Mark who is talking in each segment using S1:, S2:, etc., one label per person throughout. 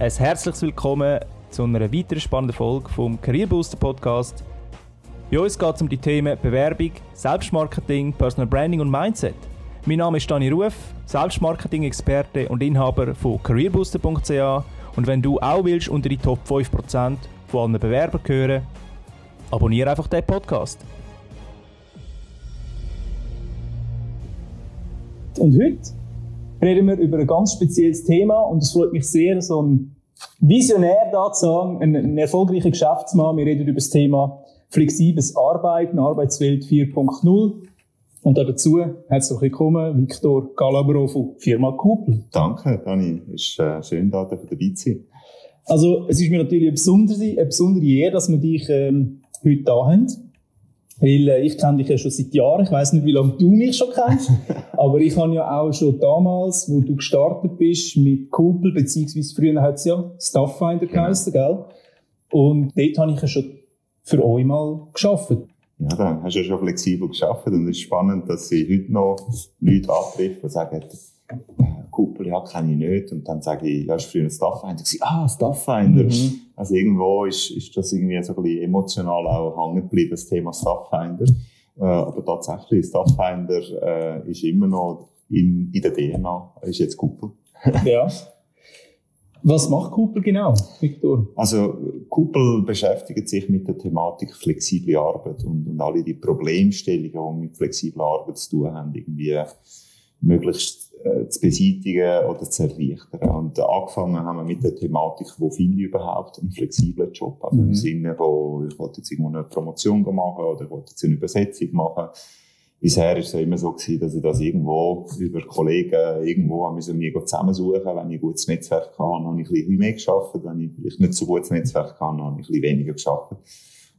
S1: Ein herzliches Willkommen zu einer weiteren spannenden Folge vom Career Booster Podcast. Bei uns geht es um die Themen Bewerbung, Selbstmarketing, Personal Branding und Mindset. Mein Name ist Dani Ruf, Selbstmarketing-Experte und Inhaber von careerbooster.ch und wenn du auch willst unter die Top 5% von allen Bewerbern gehören, abonniere einfach den Podcast.
S2: Und heute reden wir über ein ganz spezielles Thema und es freut mich sehr, so ein Visionär da zu sagen, ein, ein erfolgreicher Geschäftsmann. Wir reden über das Thema flexibles Arbeiten, Arbeitswelt 4.0. Und dazu herzlich willkommen, Viktor Galabro von Firma Kupel.
S3: Danke, Dani. Es ist äh, schön, da dabei zu sein.
S2: Also, es ist mir natürlich eine besondere, eine besondere Ehre, dass wir dich ähm, heute da haben. Weil äh, ich kenne dich ja schon seit Jahren. Ich weiß nicht, wie lange du mich schon kennst. aber ich habe ja auch schon damals, wo du gestartet bist mit Kupel, beziehungsweise früher hat es ja Stafffinder genau. geheißen, gell? Und dort habe ich ja schon für euch mal geschafft.
S3: Ja, dann hast du ja schon flexibel geschafft und es ist spannend, dass sie heute noch Leute antreffen und sagen, Kuppel, ja, kenne ich nicht. Und dann sage ich, ja, ist früher ein Stafffinder. Ich ah, Stafffinder. Mhm. Also irgendwo ist, ist das irgendwie so ein bisschen emotional auch hängen geblieben, das Thema Stafffinder. Äh, aber tatsächlich, Stafffinder äh, ist immer noch in, in der DNA, ist jetzt Kuppel.
S2: ja. Was macht Kuppel genau, Victor?
S3: Also Kuppel beschäftigt sich mit der Thematik flexible Arbeit und, und alle die Problemstellungen, die mit flexibler Arbeit zu tun haben, irgendwie möglichst zu beseitigen oder zu erleichtern. Und angefangen haben wir mit der Thematik, wo finde ich überhaupt einen flexiblen Job? Also mhm. im Sinne, wo ich wollte jetzt irgendwo eine Promotion machen oder ich wollte jetzt eine Übersetzung machen bisher ist es ja immer so gewesen, dass ich das irgendwo über Kollegen irgendwo an mir zusammensuchen Wenn ich ein gutes Netzwerk habe, habe ich ein bisschen mehr geschafft. Wenn ich vielleicht nicht so gutes Netzwerk habe, habe ich ein bisschen weniger geschafft.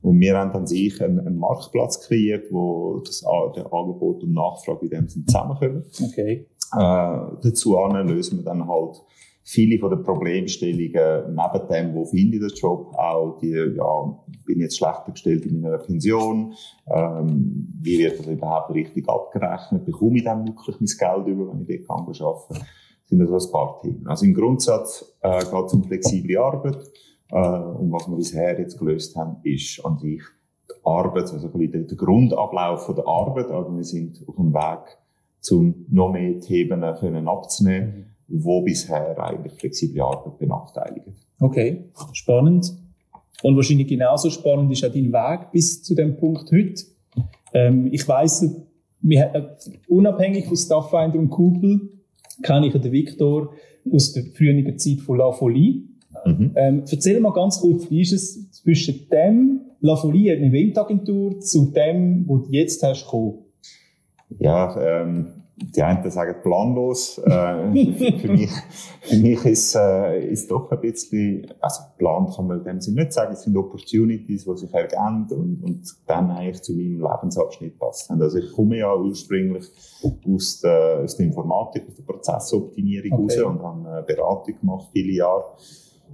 S3: Und wir haben dann sich einen, einen Marktplatz kreiert, wo das der Angebot und Nachfrage in dem Sinne zusammenkommen.
S2: Okay.
S3: Äh, dazu lösen wir dann halt viele von den Problemstellungen neben dem, wo finde ich den Job, auch die, ja, bin ich jetzt schlechter gestellt in meiner Pension, ähm, wie wird das überhaupt richtig abgerechnet, bekomme ich dann wirklich mein Geld über, wenn ich dort arbeiten? Kann, sind das ein paar Themen. Also im Grundsatz äh, geht es um flexible Arbeit. Äh, und was wir bisher jetzt gelöst haben, ist an sich die Arbeit, also der Grundablauf der Arbeit, also wir sind auf dem Weg, um noch mehr Themen können abzunehmen wo bisher eigentlich flexible Arbeit benachteiligt.
S2: Okay, spannend. Und wahrscheinlich genauso spannend ist auch dein Weg bis zu dem Punkt heute. Ähm, ich weiss, wir, äh, unabhängig von Stafffinder und Kupel, kenne ich den Viktor aus der früheren Zeit von La Folie. Mhm. Ähm, erzähl mal ganz kurz, wie ist es zwischen dem La Folie, eine Eventagentur, zu dem, wo du jetzt hast, gekommen?
S3: Ja, ähm, die einen sagen planlos. Äh, für, mich, für mich ist, äh, ist doch ein bisschen, also Plan kann man in dem Sinne nicht sagen, es sind Opportunities, die sich ergeben und, und dann eigentlich zu meinem Lebensabschnitt passen. Also ich komme ja ursprünglich aus der, aus der Informatik, aus der Prozessoptimierung okay. raus und habe Beratung gemacht, viele Jahre.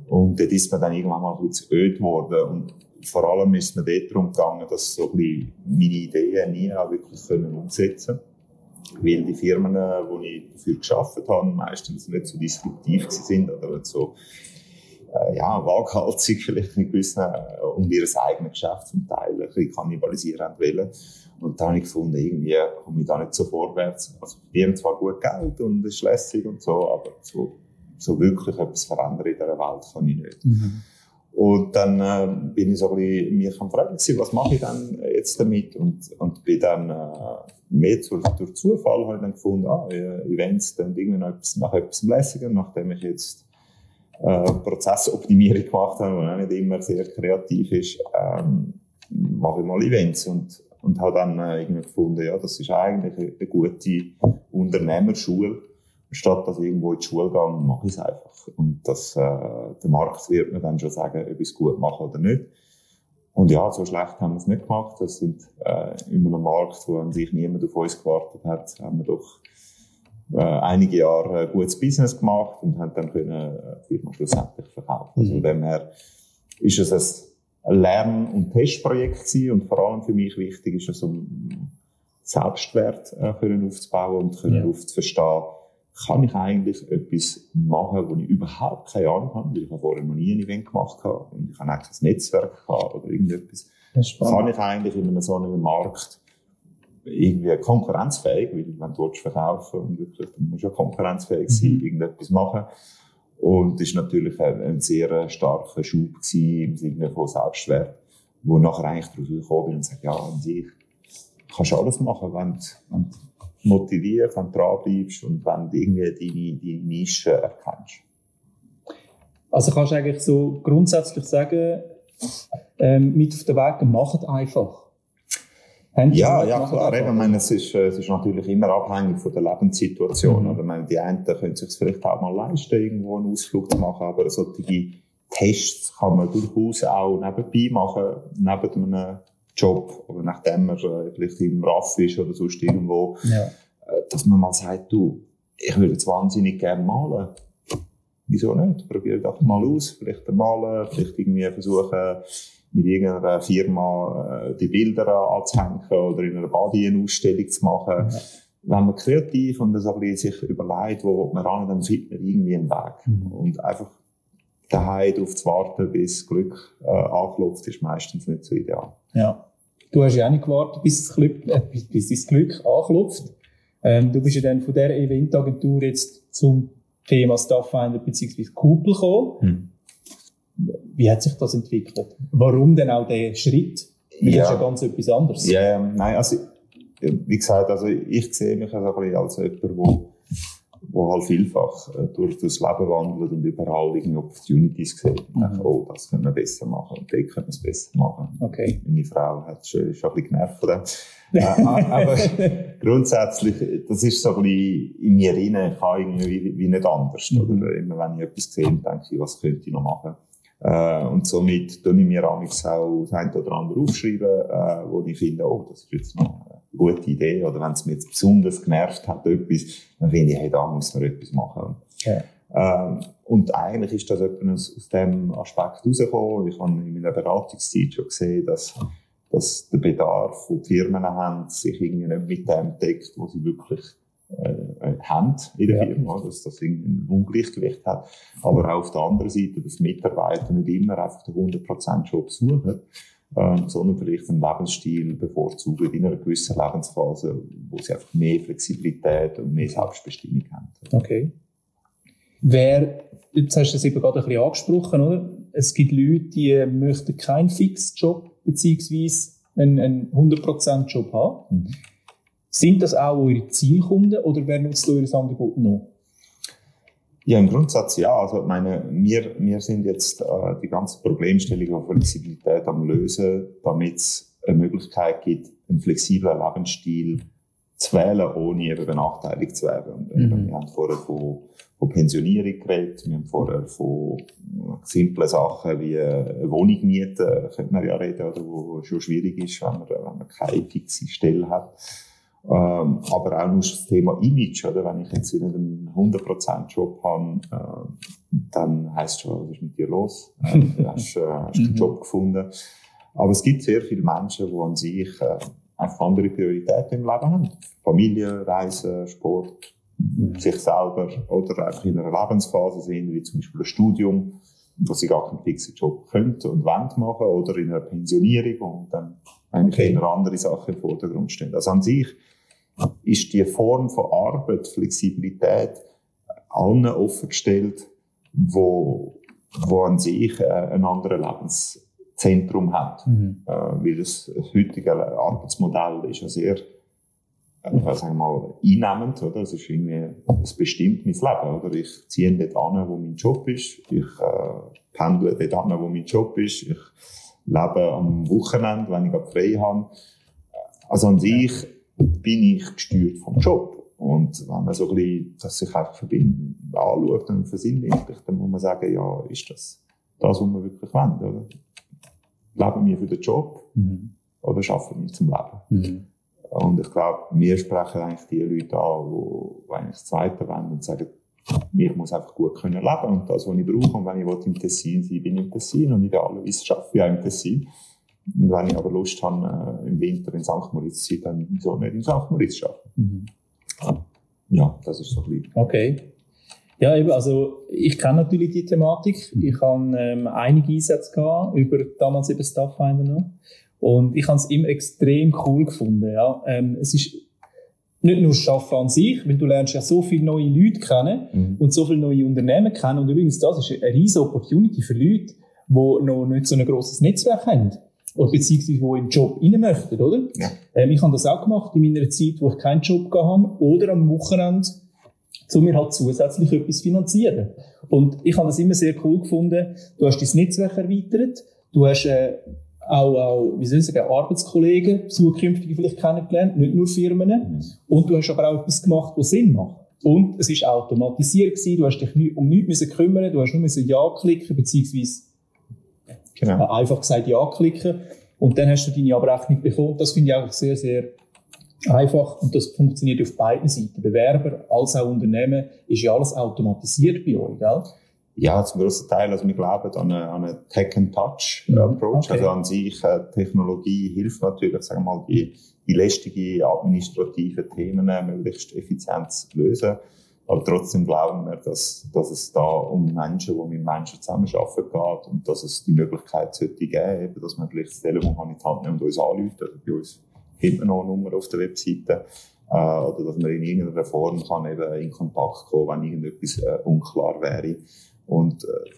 S3: Und dort ist mir dann irgendwann mal ein bisschen zu öd geworden. Und vor allem ist es mir darum gegangen, dass so meine Ideen nie auch wirklich können umsetzen können weil die Firmen, wo ich dafür geschafft habe, meistens nicht so disruptiv sind oder nicht so äh, ja, waghalsig vielleicht nicht gewissen, äh, um ihr eigenes Geschäft zum Teil ein bisschen kannibalisieren wollen. Und da habe ich gefunden, irgendwie komme ich da nicht so vorwärts. Also verdienen zwar gut Geld und ist lässig und so, aber so, so wirklich etwas verändern in dieser Welt kann ich nicht. Mhm. Und dann äh, bin ich so ein mich am Fragen gewesen, was mache ich dann jetzt damit? Und, und bin dann äh, mehr durch, durch Zufall halt dann gefunden, ah, Events dann irgendwie noch etwas, nach etwas lässiger, nachdem ich jetzt äh, Prozessoptimierung gemacht habe, was auch nicht immer sehr kreativ ist, ähm, mache ich mal Events und, und habe dann äh, irgendwie gefunden, ja, das ist eigentlich eine gute Unternehmerschule statt dass ich irgendwo in die Schule gehe, mache ich es einfach. Und das, äh, der Markt wird mir dann schon sagen, ob ich es gut mache oder nicht. Und ja, so schlecht haben wir es nicht gemacht. Das sind äh, in einem Markt, wo an sich niemand auf uns gewartet hat, haben wir doch äh, einige Jahre äh, gutes Business gemacht und haben dann können äh, die Firma schlussendlich verkaufen. Also mhm. Also von dem her ist es ein Lern- und Testprojekt gewesen und vor allem für mich wichtig ist es, um Selbstwert äh, können aufzubauen und können ja. aufzuverstehen, kann ich eigentlich etwas machen, wo ich überhaupt keine Ahnung habe, weil ich vorher noch nie ein Event gemacht habe und ich habe eigentlich ein Netzwerk gehabt oder irgendetwas. Kann ich eigentlich in einem so einem Markt irgendwie konkurrenzfähig, weil wenn du verkaufen und wirklich, dann musst du ja konkurrenzfähig sein, mhm. irgendetwas machen. Und das war natürlich ein, ein sehr starker Schub im Sinne von Selbstwert, wo nachher eigentlich darauf gekommen bin und sage, ja, an sich kannst du alles machen, wenn du motivierst, wenn du dranbleibst und wenn du irgendwie deine, deine Nische erkennst.
S2: Also kannst du eigentlich so grundsätzlich sagen, ähm, mit auf den Weg macht einfach.
S3: Ja, ja, klar. Eben, ich meine, es, ist, es ist natürlich immer abhängig von der Lebenssituation. Mhm. Oder, meine, die einen können sich vielleicht auch mal leisten, irgendwo einen Ausflug zu machen, aber solche Tests kann man durchaus auch nebenbei machen, neben einem Job oder nachdem man äh, vielleicht im RAF ist oder sonst irgendwo, ja. Äh, dass man mal sagt, du, ich würde jetzt wahnsinnig gerne malen. Wieso nicht? Probier doch mal aus. Vielleicht malen, vielleicht irgendwie versuchen, mit irgendeiner Firma äh, die Bilder anzuhängen oder in einer Body eine Ausstellung zu machen. Ja. Wenn man kreativ und das ein bisschen sich überlegt, wo man ran, dann findet man irgendwie einen Weg. Mhm. Und einfach daheim darauf zu warten, bis Glück äh, anklopft, ist meistens nicht so ideal.
S2: Ja. Du hast ja auch nicht gewartet, bis das Glück, äh, bis, bis das Glück anklopft. Ähm, du bist ja dann von dieser Eventagentur jetzt zum Thema Stafffinder bzw. Kuppel gekommen. Hm. Wie hat sich das entwickelt? Warum denn auch der Schritt? Weil ja. das ist ja ganz etwas anderes.
S3: Ja, ja, nein, also, wie gesagt, also ich sehe mich also als jemand, der wo halt vielfach äh, durch das Leben wandelt und überall irgendwie Opportunities sieht. Und denkt, oh, das können wir besser machen und dort können wir es besser machen.
S2: Okay.
S3: Meine Frau hat schon, ist schon ein bisschen genervt von dem. äh, aber grundsätzlich, das ist so ein bisschen in mir rein, ich kann irgendwie wie, wie nicht anders. Mhm. Oder immer wenn ich etwas sehe, denke ich, was könnte ich noch machen. Äh, und somit tue ich mir auch das ein oder andere aufschreiben, äh, wo ich finde, oh, das ist jetzt noch gute Idee. Oder wenn es mich jetzt besonders genervt hat, etwas, dann finde ich, hey, da muss man etwas machen. Ja. Ähm, und eigentlich ist das etwas aus dem Aspekt herausgekommen. Ich habe in meiner Beratungszeit schon gesehen, dass, dass der Bedarf, den die Firmen haben, sich irgendwie nicht mit dem deckt, was sie wirklich äh, äh, haben in der ja. Firma, dass das irgendwie ein Ungleichgewicht hat. Aber auch auf der anderen Seite, dass Mitarbeiter nicht immer einfach den 100% Job suchen, ähm, sondern vielleicht einen Lebensstil bevorzugen in einer gewissen Lebensphase, wo sie einfach mehr Flexibilität und mehr Selbstbestimmung haben.
S2: Okay. Wer, jetzt hast du es eben gerade ein bisschen angesprochen, oder? Es gibt Leute, die möchten keinen Fixjob beziehungsweise einen, einen 100% Job haben. Mhm. Sind das auch eure Zielkunden oder wer nutzt euer Angebot noch?
S3: Ja, im Grundsatz ja. Also, meine, wir, wir sind jetzt äh, die ganze Problemstellung von Flexibilität am Lösen, damit es eine Möglichkeit gibt, einen flexiblen Lebensstil zu wählen, ohne eben benachteiligt zu werden. Und, mhm. Wir haben vorher von, von Pensionierung geredet, wir haben vorher von simplen Sachen wie eine Wohnung mieten, könnte man ja reden, oder, wo schon schwierig ist, wenn man, wenn man keine fixe Stelle hat. Ähm, aber auch nur das Thema Image, oder? Wenn ich jetzt einen 100% Job habe, äh, dann heisst schon, was ist mit dir los? Äh, du hast, äh, hast einen mhm. Job gefunden. Aber es gibt sehr viele Menschen, die an sich äh, einfach andere Prioritäten im Leben haben. Familie, Reisen, Sport, mhm. sich selber oder einfach in einer Lebensphase sind, wie zum Beispiel ein Studium, wo sie gar keinen fixen Job könnten und wollen machen oder in einer Pensionierung und dann eigentlich okay. andere Sachen im Vordergrund stehen. Also an sich ist die Form von Arbeit, Flexibilität allen offengestellt, wo, wo an sich äh, ein anderes Lebenszentrum hat. Mhm. Äh, weil das, das heutige Arbeitsmodell ist ja sehr äh, sagen mal, einnehmend, oder? Es ist irgendwie, es bestimmt mein Leben, oder? Ich ziehe dort an, wo mein Job ist. Ich, äh, pendle dort an, wo mein Job ist. Ich lebe am Wochenende, wenn ich frei habe. Also an sich bin ich gesteuert vom Job. Und wenn man so ein bisschen, dass sich einfach verbinden, anschaut und versinnlicht, dann muss man sagen, ja, ist das das, was wir wirklich wollen, oder? Leben wir für den Job mhm. oder schaffen wir zum Leben? Mhm. Und ich glaube, wir sprechen eigentlich die Leute an, die, eigentlich das Zweite wollen und sagen, ich muss einfach gut können leben und das, was ich brauche. Und wenn ich im Tessin sein bin ich im Tessin und idealerweise schaffe ich auch im Tessin. Und wenn ich aber Lust habe, äh, im Winter in St. Moritz zu sein, dann wieso nicht in St. Moritz arbeiten. Mhm. Ja, das ist so ein bisschen.
S2: Okay. Ja, eben, also ich kenne natürlich die Thematik. Ich habe ähm, einige Einsätze gehabt, über damals eben Stafffinder noch. Und ich habe es immer extrem cool gefunden. Ja. Ähm, es ist nicht nur das Arbeiten an sich, weil du lernst ja so viele neue Leute kennen
S3: Mhm.
S2: und so viele neue Unternehmen kennen. Und übrigens, das ist eine riesige Opportunity für Leute, die noch nicht so ein grosses Netzwerk haben. Oder beziehungsweise, die in den Job rein möchten, oder?
S3: Ja.
S2: Ähm, ich habe das auch gemacht in meiner Zeit, wo ich keinen Job gehabt habe. Oder am Wochenende, um mir halt zusätzlich etwas finanzieren. Und ich habe das immer sehr cool gefunden. Du hast dein Netzwerk erweitert. Du hast, äh, auch, auch, wie soll ich sagen, Arbeitskollegen, zukünftige vielleicht kennengelernt, nicht nur Firmen. Und du hast aber auch etwas gemacht, was Sinn macht. Und es ist automatisiert gewesen, du hast dich um nichts müssen kümmern, du hast nur müssen Ja klicken, beziehungsweise
S3: Genau.
S2: äh, einfach gesagt Ja klicken. Und dann hast du deine Abrechnung bekommen. Das finde ich auch sehr, sehr einfach. Und das funktioniert auf beiden Seiten. Bewerber als auch Unternehmen ist ja alles automatisiert bei euch, gell?
S3: Ja, zum grossen Teil, also wir glauben an einen, an einen Tech-and-Touch-Approach.
S2: Mhm, okay.
S3: Also an sich, äh, Technologie hilft natürlich, sagen wir mal, die, die lästigen administrativen Themen äh, möglichst effizient zu lösen. Aber trotzdem glauben wir, dass, dass es da um Menschen, die mit Menschen zusammenarbeiten geht und dass es die Möglichkeit sollte geben, eben, dass man vielleicht das Telefon kann in die Hand nimmt und uns anruft. Also bei uns findet man noch eine Nummer auf der Webseite. Äh, oder dass man in irgendeiner Form kann eben in Kontakt kommen, wenn irgendetwas äh, unklar wäre. Und äh,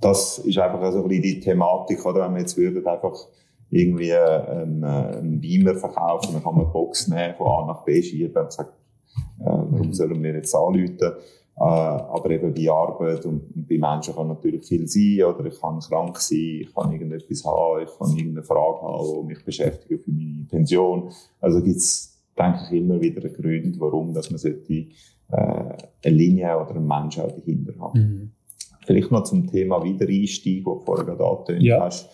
S3: das ist einfach so ein bisschen die Thematik, oder? Wenn wir jetzt würden einfach irgendwie einen, äh, einen Beamer verkaufen, dann kann man eine Box nehmen, von A nach B schieben und sagen, äh, warum sollen wir jetzt anrufen? Äh, aber eben bei Arbeit und, und bei Menschen kann natürlich viel sein, oder ich kann krank sein, ich kann irgendetwas haben, ich kann irgendeine Frage haben, die mich beschäftigt für meine Pension. Also gibt's, denke ich, immer wieder Grund, warum dass man sollte, äh, eine Linie oder einen Menschen auch dahinter haben. Vielleicht noch zum Thema Wiedereinstieg, wo du vorher gerade angetönt
S2: Ja.
S3: hast.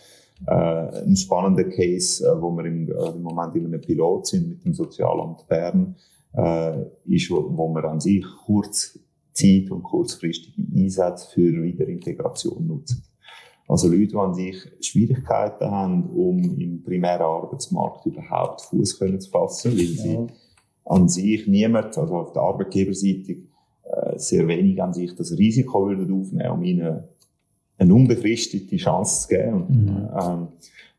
S3: Äh, ein spannender Case, äh, wo wir im, äh, im Moment in einem Pilot sind mit dem Sozialamt Bern, äh, ist, wo, wir an sich kurzzeit- und kurzfristige Einsätze für Wiederintegration nutzen. Also Leute, die an sich Schwierigkeiten haben, um im primären Arbeitsmarkt überhaupt Fuß zu fassen, weil sie
S2: Ja.
S3: an sich niemand, also auf der Arbeitgeberseite, äh, sehr wenig an sich das Risiko würden aufnehmen, um ihnen eine unbefristete Chance zu geben. Und,
S2: Mhm.
S3: ähm,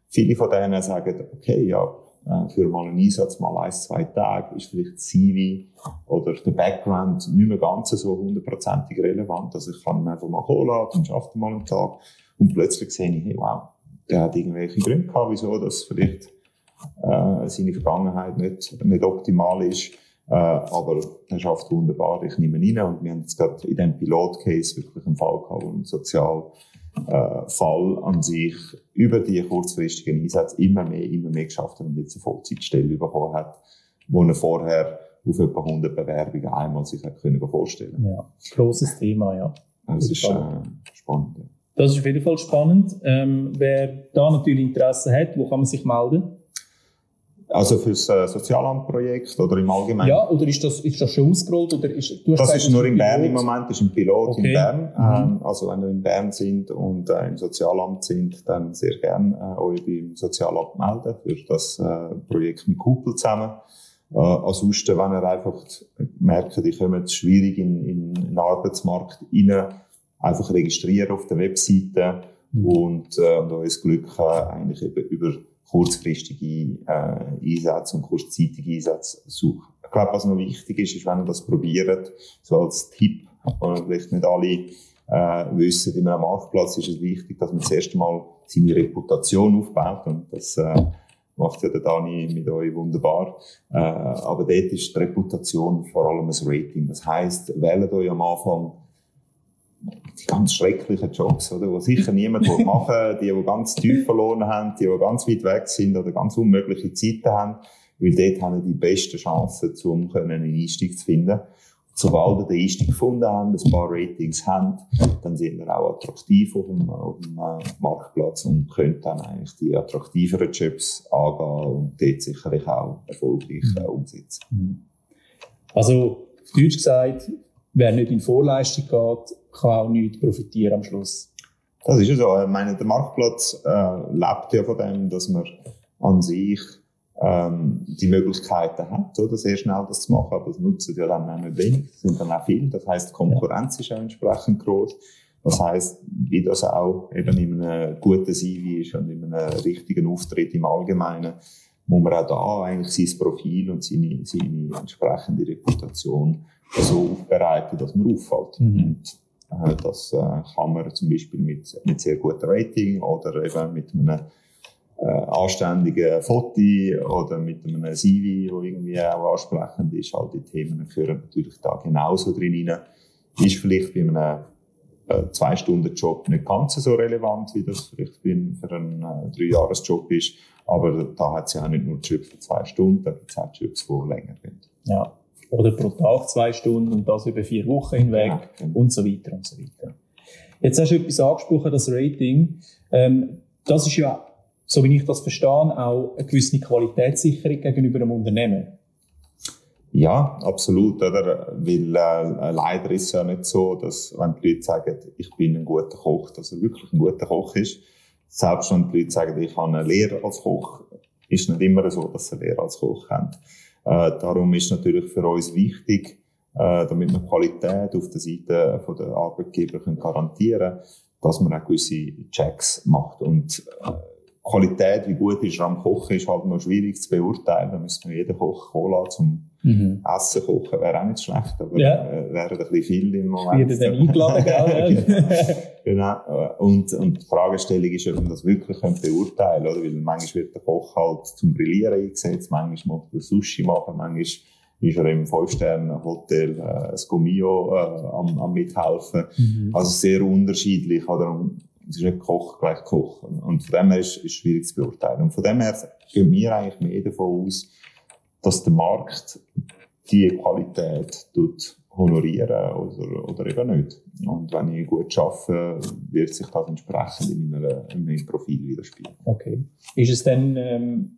S3: viele von denen sagen, okay, ja, für mal einen Einsatz mal ein, zwei Tage ist vielleicht das CV oder der Background nicht mehr ganz so hundertprozentig relevant. Also ich kann einfach mal holen, dann schafft er mal einen Tag und plötzlich sehe ich, hey, wow, der hat irgendwelche Gründe gehabt, wieso das vielleicht äh, seine Vergangenheit nicht, nicht optimal ist. Äh, aber er schafft wunderbar, ich nehme ihn rein. Und wir haben jetzt gerade in diesem Pilot-Case wirklich einen Fall gehabt, wo ein Sozialfall an sich über die kurzfristigen Einsätze immer mehr, immer mehr geschafft hat und jetzt eine Vollzeitstelle bekommen hat, wo er vorher auf etwa 100 Bewerbungen einmal sich hat können vorstellen
S2: Ja, grosses Thema, ja.
S3: Das ist äh, spannend.
S2: Das ist auf jeden Fall spannend. Ähm, wer da natürlich Interesse hat, wo kann man sich melden?
S3: Also fürs äh, Sozialamtprojekt oder im Allgemeinen?
S2: Ja, oder ist das, ist das schon ausgerollt? Oder ist,
S3: Das ist nur in Bern im. Moment, das ist ein Pilot
S2: Okay.
S3: in Bern.
S2: Mhm.
S3: Ähm, also wenn ihr in Bern sind und äh, im Sozialamt sind, dann sehr gerne äh, euch beim Sozialamt melden für das äh, Projekt mit Kuppel zusammen. Äh, ansonsten, wenn ihr einfach merkt, ihr kommt schwierig in, in, in den Arbeitsmarkt rein, einfach registrieren auf der Webseite
S2: Mhm.
S3: und, äh, und euer Glück eigentlich eben über kurzfristige äh, Einsätze und kurzzeitige Einsätze suchen. Ich glaube, was noch wichtig ist, ist, wenn ihr das probiert, so als Tipp, weil vielleicht nicht alle äh, wissen, in einem Marktplatz ist es wichtig, dass man zuerst einmal seine Reputation aufbaut und das äh, macht ja der Dani mit euch wunderbar. Äh, aber dort ist die Reputation vor allem ein Rating. Das heisst, wählt euch am Anfang die ganz schrecklichen Jobs, oder? Wo sicher niemand will machen die, die ganz tief verloren haben, die, die ganz weit weg sind oder ganz unmögliche Zeiten haben, weil dort haben die besten Chancen, um einen Einstieg zu finden. Sobald ihr den Einstieg gefunden habt, ein paar Ratings habt, dann sind wir auch attraktiv auf dem, auf dem äh, Marktplatz und könnt dann eigentlich die attraktiveren Jobs angehen und dort sicherlich auch erfolgreich äh, umsetzen.
S2: Mhm. Also, auf Deutsch gesagt, wer nicht in Vorleistung geht, kann auch nicht profitieren am Schluss.
S3: Das ist ja so. Ich meine, der Marktplatz äh, lebt ja von dem, dass man an sich ähm, die Möglichkeiten hat, oder, sehr schnell das zu machen, aber das nutzen ja dann auch nicht wenig, sind dann auch viele. Das heißt, die Konkurrenz ja. ist auch entsprechend groß. Das heißt, wie das auch eben in einem guten CV ist und in einem richtigen Auftritt im Allgemeinen, muss man auch da eigentlich sein Profil und seine, seine entsprechende Reputation so aufbereiten, dass man auffällt. Mhm. Und das äh, kann man zum Beispiel mit, mit sehr gutem Rating oder eben mit einem äh, anständigen Foto oder mit einem CV, wo irgendwie auch ansprechend ist. All die Themen gehören natürlich da genauso drin rein. Ist vielleicht bei einem äh, zwei Stunden Job nicht ganz so relevant, wie das vielleicht für einen äh, Dreijahresjob ist. Aber da hat es ja auch nicht nur Jobs für zwei Stunden, da gibt es auch Jobs, die länger gehen.
S2: Ja. Oder pro Tag zwei Stunden und das über vier Wochen hinweg ja, genau. und so weiter und so weiter. Jetzt hast du etwas angesprochen, das Rating. Ähm, das ist ja, so wie ich das verstehe, auch eine gewisse Qualitätssicherung gegenüber einem Unternehmen.
S3: Ja, absolut, oder? Weil äh, leider ist es ja nicht so, dass wenn die Leute sagen, ich bin ein guter Koch, dass er wirklich ein guter Koch ist. Selbst wenn die Leute sagen, ich habe eine Lehre als Koch, ist nicht immer so, dass sie eine Lehre als Koch haben. Äh, darum ist natürlich für uns wichtig, äh, damit wir Qualität auf der Seite von der Arbeitgeber können garantieren dass man auch gewisse Checks macht. Und äh, Qualität, wie gut ist am Kochen, ist halt noch schwierig zu beurteilen. Da müsste man jeden Koch holen, zum mhm. Essen kochen. Wäre auch nicht schlecht, aber
S2: ja.
S3: äh, wäre ein bisschen viel im Moment.
S2: Wird dann eingeladen,
S3: gell? genau. Und, und die Fragestellung ist, ob man das wirklich beurteilen kann, oder? Weil manchmal wird der Koch halt zum Grillieren eingesetzt, manchmal muss er Sushi machen, manchmal ist er im Fünf-Sterne-Hotel äh, das Gomio äh, am, am mithelfen. Mhm. Also sehr unterschiedlich, oder? es ist nicht Koch gleich Koch. Und von dem her ist es schwierig zu beurteilen. Und von dem her gehen wir eigentlich mehr davon aus, dass der Markt die Qualität tut honorieren oder, oder eben nicht. Und wenn ich gut arbeite, wird sich das entsprechend in, meiner, in meinem Profil widerspiegeln.
S2: Okay. Ist es dann ähm,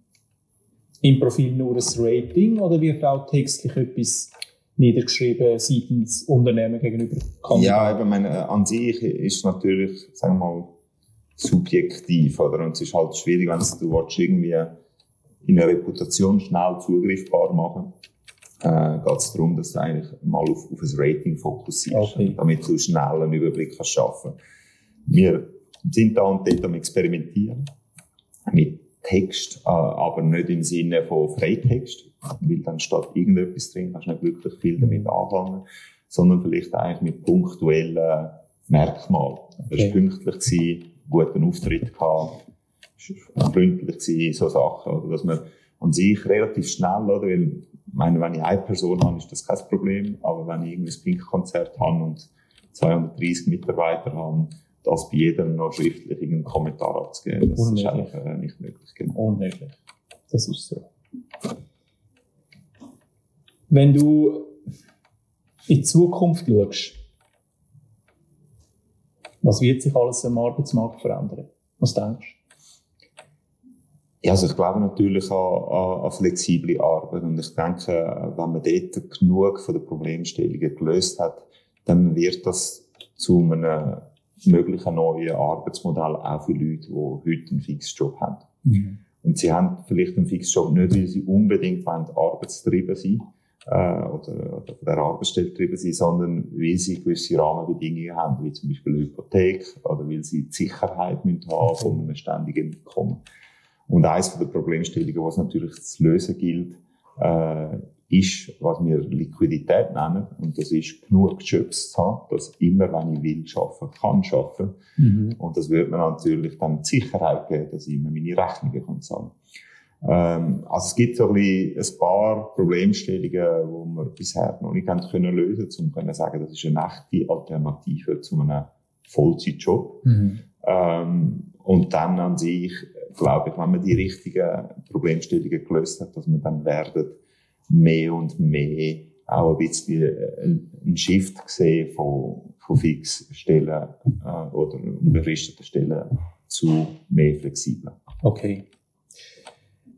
S2: im Profil nur ein Rating oder wird auch textlich etwas niedergeschrieben seitens Unternehmen gegenüber
S3: Kandidaten? Ja, eben, meine, an sich ist natürlich, sagen wir mal, subjektiv, oder? Und es ist halt schwierig, wenn du willst, irgendwie in eine Reputation schnell zugriffbar machen äh, geht es darum, dass du eigentlich mal auf, auf ein Rating fokussierst, okay. damit du schnell einen Überblick kannst schaffen. Wir sind da und dort am Experimentieren mit Text, äh, aber nicht im Sinne von Freitext, weil dann steht irgendetwas drin, hast nicht wirklich viel damit anfangen, sondern vielleicht eigentlich mit punktuellen Merkmalen. Okay. Du pünktlich gewesen, guten Auftritt gehabt, freundlich gewesen, so Sachen, oder dass man an sich relativ schnell, oder, weil, meine, wenn ich eine Person habe, ist das kein Problem, aber wenn ich irgendwie ein Pink-Konzert habe und 230 Mitarbeiter habe, das bei jedem noch schriftlich irgendeinen Kommentar abzugeben. Das Unmöglich. ist eigentlich äh, nicht möglich.
S2: Genau. Unmöglich. Das ist so. Wenn du in die Zukunft schaust, was wird sich alles am Arbeitsmarkt verändern? Was denkst du?
S3: Ja, also ich glaube natürlich an, an, an flexible Arbeit und ich denke, wenn man dort genug von den Problemstellungen gelöst hat, dann wird das zu einem möglichen neuen Arbeitsmodell auch für Leute, die heute einen Fixjob haben. Mhm. Und sie haben vielleicht einen Fixjob nicht, weil sie unbedingt wollen, arbeitstrieben sind äh, oder, oder von der Arbeitsstelle getrieben sind, sondern weil sie gewisse Rahmenbedingungen haben, wie zum Beispiel eine Hypothek oder weil sie die Sicherheit müssen haben von einem ständigen Einkommen. Und eines der Problemstellungen, was natürlich zu lösen gilt, äh, ist, was wir Liquidität nennen. Und das ist genug Jobs zu haben, dass immer, wenn ich will, schaffen kann, schaffen. Mhm. Und das wird mir natürlich dann die Sicherheit geben, dass ich immer meine Rechnungen kann zahlen ähm, Also es gibt so ein, bisschen ein paar Problemstellungen, die wir bisher noch nicht haben können lösen, um können sagen, das ist eine echte Alternative zu einem Vollzeitjob. Mhm. Ähm, und dann an sich, glaube wenn man die richtigen Problemstellungen gelöst hat, dass wir dann werden mehr und mehr auch ein bisschen äh, ein Shift gesehen von, von Fixstellen äh, oder unbefristeten Stellen zu mehr flexiblen.
S2: Okay.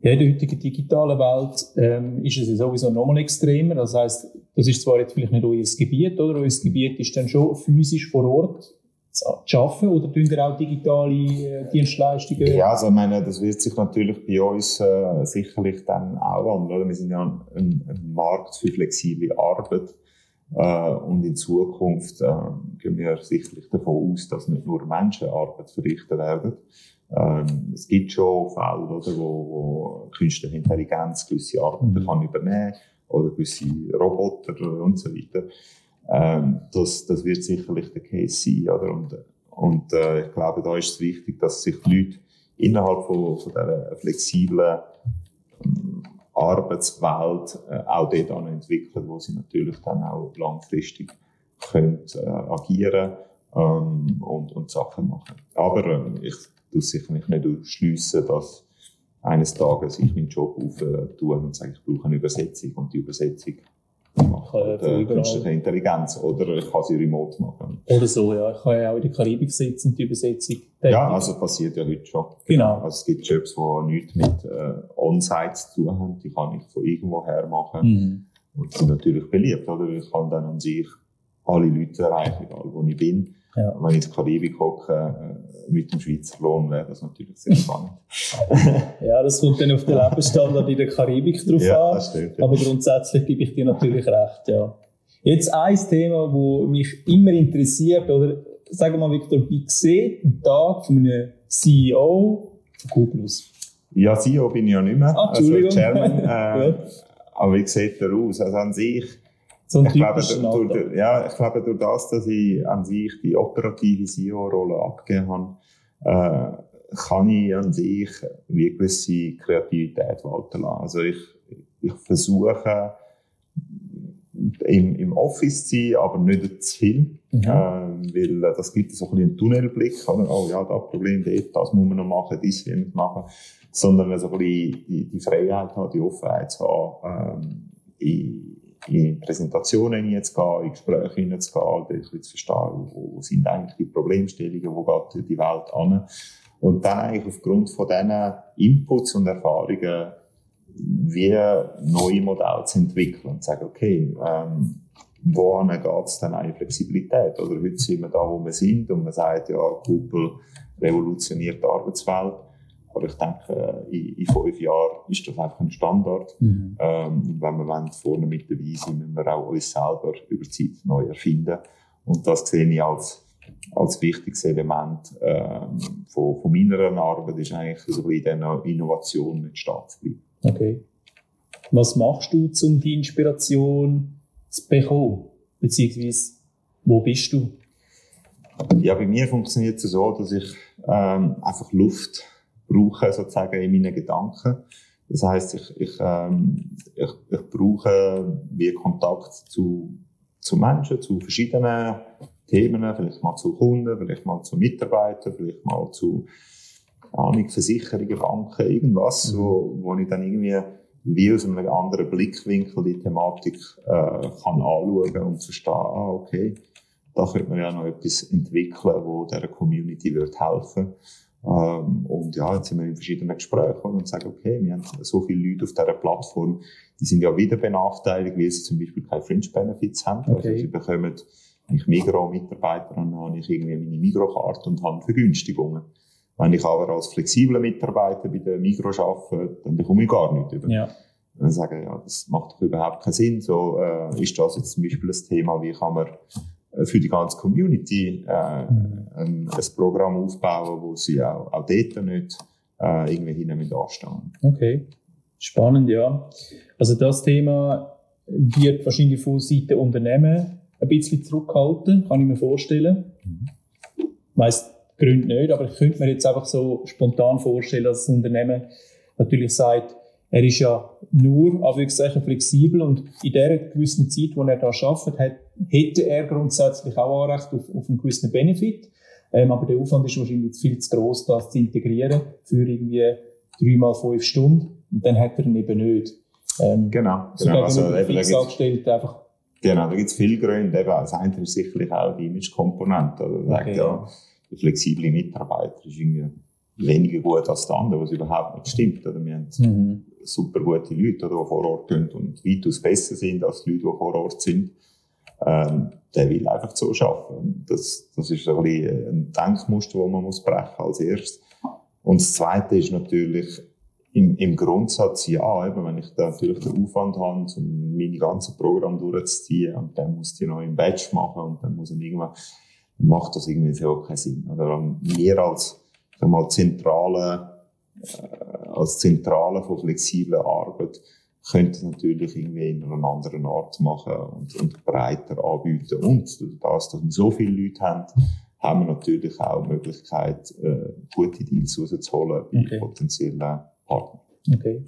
S2: Ja, in der heutigen digitalen Welt ähm, ist es ja sowieso nochmal extremer. Das heißt, das ist zwar jetzt vielleicht nicht euer Gebiet, oder? Euer Gebiet ist dann schon physisch vor Ort zu arbeiten oder tun ihr auch digitale äh, Dienstleistungen?
S3: Ja, also ich meine, das wird sich natürlich bei uns äh, sicherlich dann auch wandeln. Wir sind ja ein, ein Markt für flexible Arbeit. Äh, und in Zukunft äh, gehen wir sicherlich davon aus, dass nicht nur Menschen Arbeit verrichten werden. Ähm, es gibt schon Fälle, oder, wo, wo künstliche Intelligenz gewisse Arbeiten mhm. kann übernehmen oder gewisse Roboter und so weiter. Ähm, das, das wird sicherlich der Case sein. Oder? Und, und äh, ich glaube, da ist es wichtig, dass sich die Leute innerhalb von, von dieser flexiblen ähm, Arbeitswelt äh, auch dort entwickeln, wo sie natürlich dann auch langfristig können, äh, agieren ähm, und, und Sachen machen. Aber äh, ich tue sicherlich nicht ausschliessen, dass eines Tages ich meinen Job auftue und sage, ich brauche eine Übersetzung und die Übersetzung macht äh, künstliche Intelligenz oder ich kann sie remote machen.
S2: Oder so, ja. Ich kann ja auch in der Karibik sitzen und die Übersetzung
S3: tätigen. Ja, also passiert ja heute schon.
S2: Genau.
S3: Also es gibt Jobs, die nichts mit äh, On-Site zu tun haben, die kann ich von irgendwo her machen. Mhm. Und sind natürlich beliebt, oder? Ich kann dann an sich alle Leute erreichen, egal wo ich bin. Ja. Wenn ich in der Karibik hocke, äh, mit dem Schweizer Lohn, wäre das natürlich sehr spannend.
S2: ja, das kommt dann auf den Lebensstandard in der Karibik drauf
S3: ja,
S2: an.
S3: Stimmt.
S2: Aber grundsätzlich gebe ich dir natürlich recht, ja. Jetzt ein Thema, das mich immer interessiert, oder sagen wir mal, Victor, wie sieht ein Tag von einem CEO von Kublus?
S3: Ja, CEO bin ich ja nicht mehr.
S2: Ah,
S3: also Chairman. Äh, aber wie sieht der aus? Also an sich,
S2: so
S3: ich glaube, durch, ja, ich glaube, durch das, dass ich an sich die operative CEO-Rolle abgegeben habe, äh, kann ich an sich wie gewisse Kreativität walten lassen. Also ich, ich versuche, im, im Office zu sein, aber nicht zu viel. Mhm. Ähm, weil äh, das gibt so ein bisschen einen Tunnelblick. Oder? Oh ja, das Problem dort, das muss man noch machen, dies will man machen. Sondern so ein bisschen die, die Freiheit haben, die Offenheit zu haben, ähm, in, in Präsentationen hineinzugehen, in Gespräche hineinzugehen, ein bisschen zu verstehen, wo, wo sind eigentlich die Problemstellungen, wo geht die Welt an. Und dann eigentlich aufgrund von diesen Inputs und Erfahrungen wie neue Modelle zu entwickeln und zu sagen, okay, ähm, wohin geht es dann eine Flexibilität? Oder heute sind wir da, wo wir sind und man sagt, ja, Google revolutioniert die Arbeitswelt. Aber ich denke, in, in fünf Jahren ist das einfach ein Standard. Mhm. Ähm, und wenn wir wollen, vorne mit dabei sind, müssen wir auch uns selber über die Zeit neu erfinden. Und das sehe ich als, als wichtiges Element ähm, von, von meiner Arbeit, ist eigentlich so ein in Innovation mit Staat zu bleiben.
S2: Okay. Was machst du, um die Inspiration zu bekommen? Beziehungsweise, wo bist du?
S3: Ja, bei mir funktioniert es so, dass ich ähm, einfach Luft brauche, sozusagen in meinen Gedanken. Das heißt, ich, ich, ähm, ich, ich brauche wie Kontakt zu, zu Menschen, zu verschiedenen Themen, vielleicht mal zu Kunden, vielleicht mal zu Mitarbeitern, vielleicht mal zu Ahnung, Versicherungen, Banken, irgendwas, mhm. wo, wo ich dann irgendwie wie aus einem anderen Blickwinkel die Thematik äh, kann anschauen und verstehen, ah, okay, da könnte man ja noch etwas entwickeln, wo der Community wird helfen ähm, und ja, jetzt sind wir in verschiedenen Gesprächen und sagen, okay, wir haben so viele Leute auf dieser Plattform, die sind ja wieder benachteiligt, weil sie zum Beispiel keine Fringe-Benefits haben. Also okay. Also sie bekommen, wenn ich Migro-Mitarbeiter habe, habe ich irgendwie meine Migro-Karte und habe Vergünstigungen. Wenn ich aber als flexibler Mitarbeiter bei der Migro arbeite, dann bekomme ich gar nichts über.
S2: Ja.
S3: Und dann sagen, ja, das macht doch überhaupt keinen Sinn. So äh, ist das jetzt zum Beispiel ein Thema, wie kann man für die ganze Community äh, mhm. ein, ein Programm aufbauen, wo sie auch, auch dort nicht äh, irgendwie hinten mit anstehen.
S2: Okay, spannend, ja. Also das Thema wird wahrscheinlich von Seiten Unternehmen ein bisschen zurückhalten, kann ich mir vorstellen. Mhm. Weiss Gründe nicht, aber ich könnte mir jetzt einfach so spontan vorstellen, dass das Unternehmen natürlich sagt, er ist ja nur, Anführungszeichen, flexibel und in der gewissen Zeit, wo er da arbeitet, hat, hätte er grundsätzlich auch Anrecht auf, auf einen gewissen Benefit. Ähm, aber der Aufwand ist wahrscheinlich viel zu groß, das zu integrieren für irgendwie drei mal fünf Stunden. Und dann hat er ihn eben nicht.
S3: Ähm, genau.
S2: Genau. Also, eben, da einfach
S3: Genau, da gibt es viele Gründe. Eben, das eine ist sicherlich auch die Image-Komponente. Okay. ja, der flexible Mitarbeiter ist irgendwie weniger gut als der andere, was überhaupt nicht stimmt. Oder wir haben mhm. Super gute Leute, die vor Ort sind und weitaus besser sind als die Leute, die vor Ort sind. ähm, der will einfach so arbeiten. Das, das ist ein, bisschen ein Denkmuster, das man muss brechen als erstes. Und das Zweite ist natürlich im, im Grundsatz ja, eben, wenn ich da natürlich den Aufwand habe, um meine ganzen Programme durchzuziehen und dann muss ich noch im Batch machen und dann muss ich irgendwann, macht das irgendwie so keinen Sinn. Oder wir als, mal, zentrale, äh, als Zentrale von flexibler Arbeit, könnte es natürlich irgendwie in einer anderen Art machen und, und breiter anbieten. Und das, dass wir so viele Leute haben, haben wir natürlich auch die Möglichkeit, äh, gute Deals rauszuholen bei okay. potenziellen Partnern.
S2: Okay.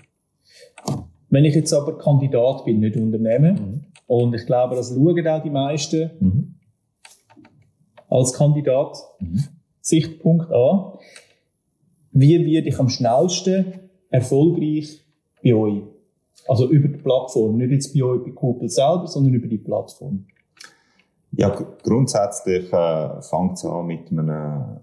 S2: Wenn ich jetzt aber Kandidat bin, nicht Unternehmen, mhm. und ich glaube, das schauen auch die meisten mhm. als Kandidat, mhm. Sichtpunkt A, wie werde ich am schnellsten erfolgreich bei euch? Also über die Plattform, nicht jetzt bei euch bei Kuppel selber, sondern über die Plattform.
S3: Ja, grundsätzlich äh, fängt es an mit einem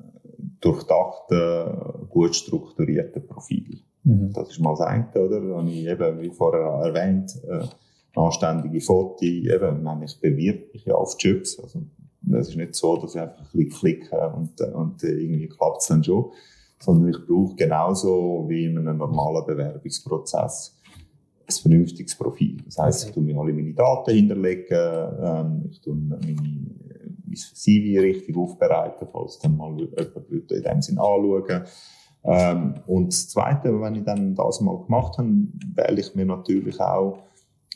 S3: durchdachten, gut strukturierten Profil. Mhm. Das ist mal das eine, oder? Habe ich eben, wie vorher erwähnt, äh, anständige Fotos, eben, wenn ich bewirbe mich ja auf Jobs. Also, es ist nicht so, dass ich einfach ein bisschen klicke und, und irgendwie klappt es dann schon. Sondern ich brauche genauso wie in einem normalen Bewerbungsprozess ein vernünftiges Profil. Das heisst, okay. ich tue mir alle meine Daten hinterlegen, ähm, ich tue meine, mein CV richtig aufbereiten, falls dann mal jemand in dem Sinn anschauen. Ähm, und das Zweite, wenn ich dann das mal gemacht habe, wähle ich mir natürlich auch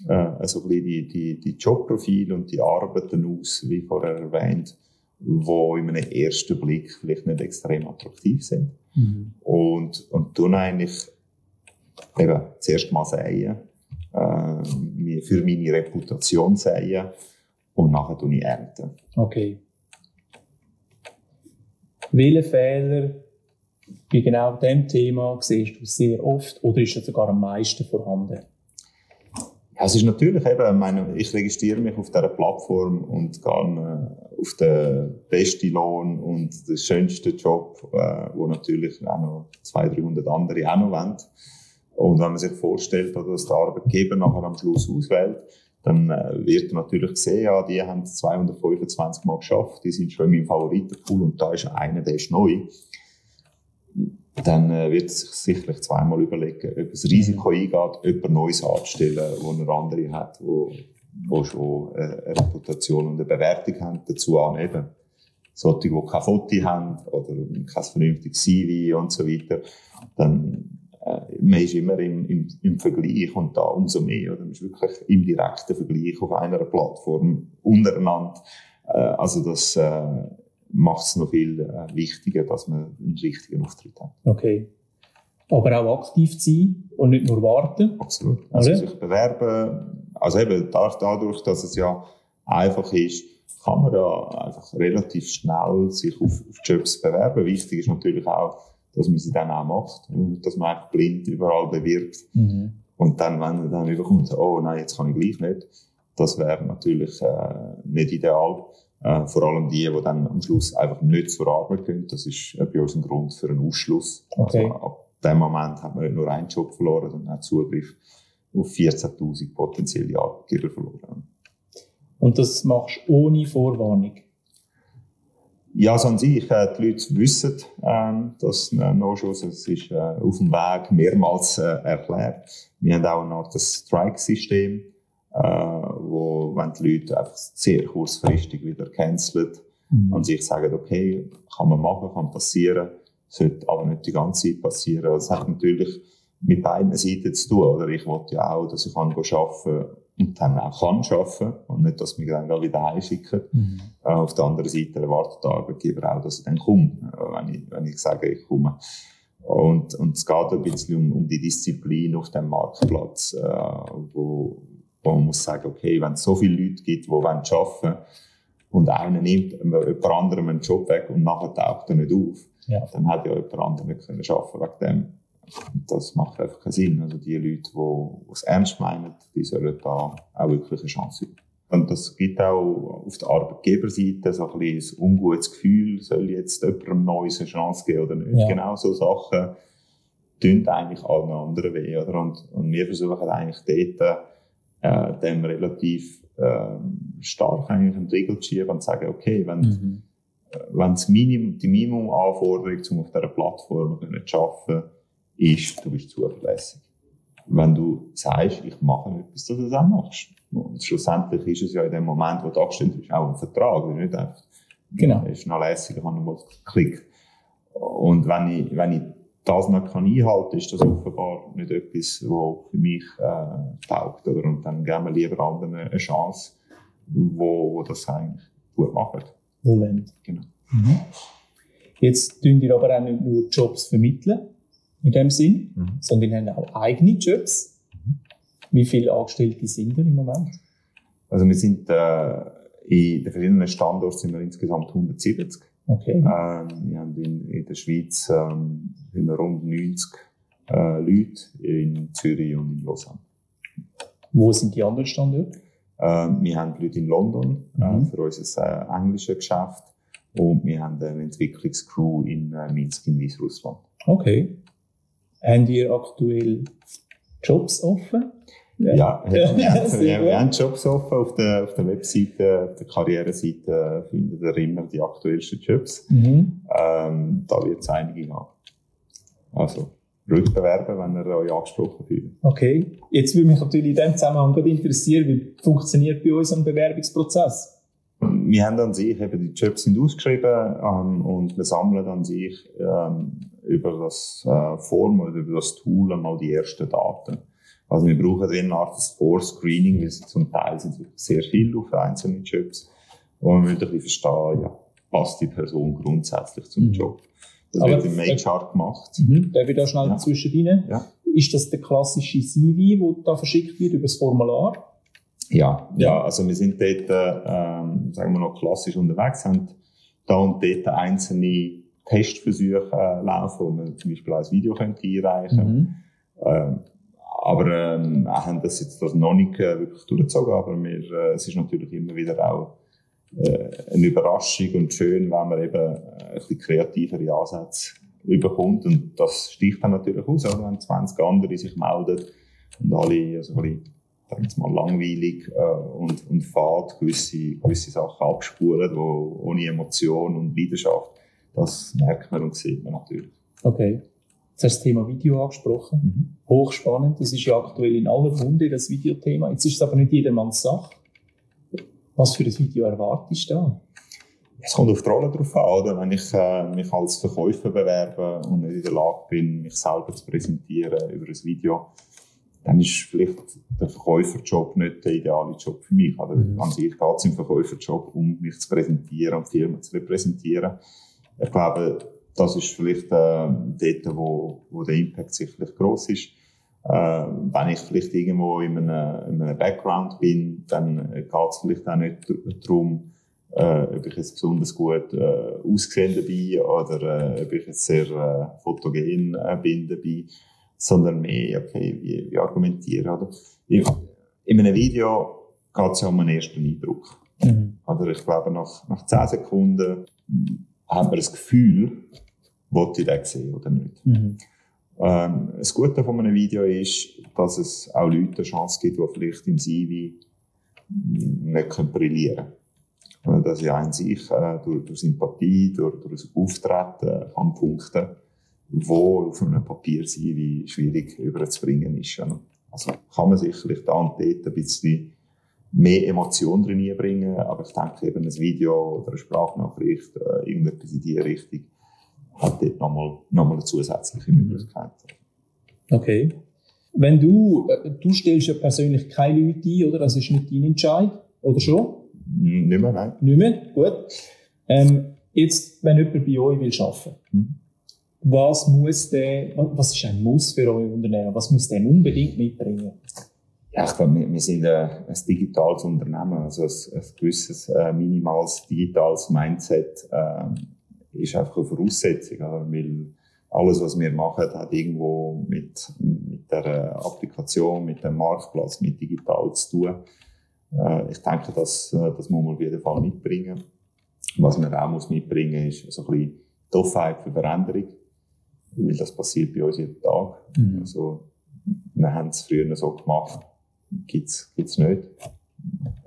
S3: äh, also die, die, die Jobprofile und die Arbeiten aus, wie vorher erwähnt, wo in einem ersten Blick vielleicht nicht extrem attraktiv sind. Mhm. Und, und tun eigentlich eben zuerst mal säen, äh, für meine Reputation säen und nachher tue ich ernten.
S2: Okay. Welche Fehler bei genau diesem Thema siehst du sehr oft oder ist das sogar am meisten vorhanden?
S3: Ja, es ist natürlich eben, ich, meine, ich registriere mich auf dieser Plattform und gehe äh, auf den besten Lohn und den schönsten Job, äh, wo natürlich auch noch 200, 300 andere auch noch wollen. Und wenn man sich vorstellt, dass der Arbeitgeber nachher am Schluss auswählt, dann äh, wird natürlich sehen, ja, die haben 225 Mal geschafft, die sind schon in meinem Favoritenpool und da ist einer, der ist neu. Dann äh, wird sich sicherlich zweimal überlegen, ob das Risiko eingeht, jemand Neues anzustellen, wo eine andere hat, wo, wo schon äh, eine Reputation und eine Bewertung haben, dazu annehmen. Solche, die kein Foto haben oder kein vernünftiges CV und so weiter, dann äh, man ist immer im, im, im Vergleich und da umso mehr. Oder? Man ist wirklich im direkten Vergleich auf einer Plattform untereinander. Äh, also das äh, macht es noch viel äh, wichtiger, dass man einen richtigen Auftritt hat.
S2: Okay. Aber auch aktiv sein und nicht nur warten.
S3: Absolut. Also okay. sich bewerben. Also eben dadurch, dass es ja einfach ist, kann man ja einfach relativ schnell sich auf, auf Jobs bewerben. Wichtig ist natürlich auch, dass man sie dann auch macht. Und dass man einfach blind überall bewirbt. Mhm. Und dann, wenn man dann überkommt, oh nein, jetzt kann ich gleich nicht, das wäre natürlich äh, nicht ideal. Äh, vor allem die, die dann am Schluss einfach nicht zur Arbeit gehen. Das ist äh, bei uns ein Grund für einen Ausschluss. Okay. Also, ab dem Moment hat man nicht nur einen Job verloren, sondern hat Zugriff auf 14.000 potenzielle Arbeitgeber verloren.
S2: Und das machst du ohne Vorwarnung?
S3: Ja, so an sich, äh, die Leute wissen, ähm, dass ein No-Schuss, es ist äh, auf dem Weg mehrmals äh, erklärt. Wir haben auch eine Art Strike-System, äh, wo, wenn die Leute einfach sehr kurzfristig wieder canceln mhm. und sich sagen, okay, kann man machen, kann passieren, sollte aber nicht die ganze Zeit passieren. Das hat natürlich mit beiden Seiten zu tun, oder? Ich wollte ja auch, dass ich kann arbeiten kann, und dann auch kann arbeiten und nicht, dass wir dann wieder heimschicken. Mhm. Äh, auf der anderen Seite erwartet der Arbeitgeber auch, dass ich dann komme, äh, wenn ich, wenn ich sage, ich komme. Und, und es geht ein bisschen um, um die Disziplin auf dem Marktplatz, äh, wo, wo man muss sagen, okay, wenn es so viele Leute gibt, die arbeiten wollen und einer nimmt jemand anderem einen Job weg und nachher taucht er nicht auf, ja. dann hat ja jemand anderes nicht können arbeiten wegen dem. Und das macht einfach keinen Sinn. Also die Leute, die es ernst meinen, die sollen da auch wirklich eine Chance haben. Und das gibt auch auf der Arbeitgeberseite so ein, bisschen ein ungutes Gefühl, soll jetzt jemandem Neues eine Chance geben oder nicht. Ja. Genau so Sachen tun eigentlich allen anderen weh. Oder? Und, und wir versuchen eigentlich dort, äh, dem relativ ähm, stark eigentlich einen Riegel schieben und sagen, okay, wenn, mhm. wenn das Minimum, die Minimumanforderung, um auf dieser Plattform zu arbeiten, ist, du bist zuverlässig. Wenn du sagst, ich mache etwas, dass du das auch machst. Und schlussendlich ist es ja in dem Moment, wo du angestellt bist, auch ein Vertrag. Das ist nicht einfach, genau. ist noch lässig, ich habe noch mal geklickt. Und wenn ich, wenn ich das noch kann einhalten kann, ist das offenbar nicht etwas, was für mich äh, taugt. Oder? Und dann geben wir lieber anderen eine Chance, wo, wo das eigentlich gut machen.
S2: Moment.
S3: Genau.
S2: Mhm. Jetzt tun wir aber auch nicht nur Jobs vermitteln, in dem Sinn, mhm. sondern wir haben auch eigene Jobs. Mhm. Wie viele Angestellte sind wir im Moment?
S3: Also wir sind äh, in den verschiedenen Standorten sind wir insgesamt 170.
S2: Okay.
S3: Ähm, wir haben in, in der Schweiz ähm, rund 90 äh, Leute, in Zürich und in Lausanne.
S2: Wo sind die anderen Standorte?
S3: Äh, wir haben Leute in London äh, mhm. äh, für unser äh, englisches Geschäft und wir haben eine Entwicklungscrew in äh, Minsk in Weißrussland.
S2: Okay. Haben ihr aktuell Jobs offen?
S3: Ja, ja, wir, haben Jobs offen auf der, auf der Webseite, auf der Karriereseite findet ihr immer die aktuellsten Jobs. Mhm. Ähm, da wird es einige haben. Also, ruhig bewerben, wenn ihr euch angesprochen fühlt.
S2: Okay. Jetzt würde mich natürlich in diesem Zusammenhang interessieren, wie funktioniert bei uns ein Bewerbungsprozess?
S3: Wir haben an sich eben die Jobs sind ausgeschrieben ähm, und wir sammeln an sich ähm, über das äh, Form oder über das Tool einmal die ersten Daten. Also wir brauchen eine Art Vorscreening, weil sie zum Teil sind sehr viel auf einzelne Jobs. Und wir müssen ein bisschen verstehen, ja, passt die Person grundsätzlich zum mhm. Job. Das Aber wird im Make-Chart gemacht.
S2: Mhm. Darf ich da schnell ja. zwischendrin? Ja. Ist das der klassische CV, der da verschickt wird über das Formular?
S3: Ja, ja, also wir sind dort, ähm, sagen wir noch klassisch unterwegs, haben da und dort einzelne Testversuche äh, laufen, wo man zum Beispiel ein Video könnte einreichen könnte. Mhm. Ähm, aber ähm, wir haben das jetzt das noch nicht äh, wirklich durchgezogen, aber wir, äh, es ist natürlich immer wieder auch äh, eine Überraschung und schön, wenn man eben äh, ein bisschen kreativere Ansätze überkommt. Und das sticht dann natürlich aus, oder? wenn 20 andere sich melden und alle also ein bisschen, mal, langweilig äh, und, und fad gewisse, gewisse Sachen abspuren, wo, ohne Emotion und Leidenschaft. Das merkt man und sieht man natürlich.
S2: Okay. Jetzt hast du das Thema Video angesprochen. Mhm. Hochspannend. Das ist ja aktuell in aller Munde, das Videothema. Jetzt ist es aber nicht jedermanns Sache. Was für ein Video erwartest du da?
S3: Es kommt auf die Rolle drauf an, oder? Wenn ich äh, mich als Verkäufer bewerbe und nicht in der Lage bin, mich selber zu präsentieren über ein Video, dann ist vielleicht der Verkäuferjob nicht der ideale Job für mich. Oder? Mhm. An sich geht es im Verkäuferjob um mich zu präsentieren und Firma zu repräsentieren. Ich glaube, das ist vielleicht äh, dort, wo, wo der Impact sicherlich groß ist. Äh, wenn ich vielleicht irgendwo in einem, in einem Background bin, dann geht es vielleicht auch nicht darum, äh, ob ich jetzt besonders gut äh, ausgesehen bin oder äh, ob ich jetzt sehr äh, fotogen äh, bin dabei, sondern mehr, okay, wie, wie argumentieren. Oder? In, in einem Video geht es ja um einen ersten Eindruck. Mhm. Oder ich glaube, nach, nach 10 Sekunden haben wir das Gefühl, wollte ich den sehen oder nicht. Mhm. Ähm, das Gute von einem Video ist, dass es auch Leute eine Chance gibt, die vielleicht im CV nicht brillieren können. Dass ich an sich äh, durch, durch Sympathie, durch, durch das Auftreten kann punkten, wo auf einem Papier-CV schwierig überzubringen ist. Also kann man sicherlich da und dort ein bisschen mehr Emotionen drin bringen, aber ich denke eben ein Video oder eine Sprachnachricht, äh, irgendetwas in diese Richtung, hat dort nochmal noch mal eine zusätzliche mhm. Möglichkeit.
S2: Okay. Wenn du, äh, du stellst ja persönlich keine Leute ein, oder? Das ist nicht dein Entscheid, oder schon?
S3: Nicht mehr, nein.
S2: Nicht mehr? Gut. Ähm, jetzt, wenn jemand bei euch will arbeiten, mhm. was muss der, was ist ein Muss für euer Unternehmen? Was muss der unbedingt mitbringen?
S3: Ja, ich glaube, wir, wir sind ein, ein digitales Unternehmen, also ein, ein gewisses äh, minimales digitales Mindset. Äh, ist einfach eine Voraussetzung, weil alles, was wir machen, hat irgendwo mit, mit der Applikation, mit dem Marktplatz, mit digital zu tun. Äh, ich denke, das, äh, das muss man auf jeden Fall mitbringen. Was man auch muss mitbringen ist so ein bisschen die Offenheit für Veränderung, weil das passiert bei uns jeden Tag. Mhm. Also, wir haben es früher so gemacht, gibt's gibt's nicht.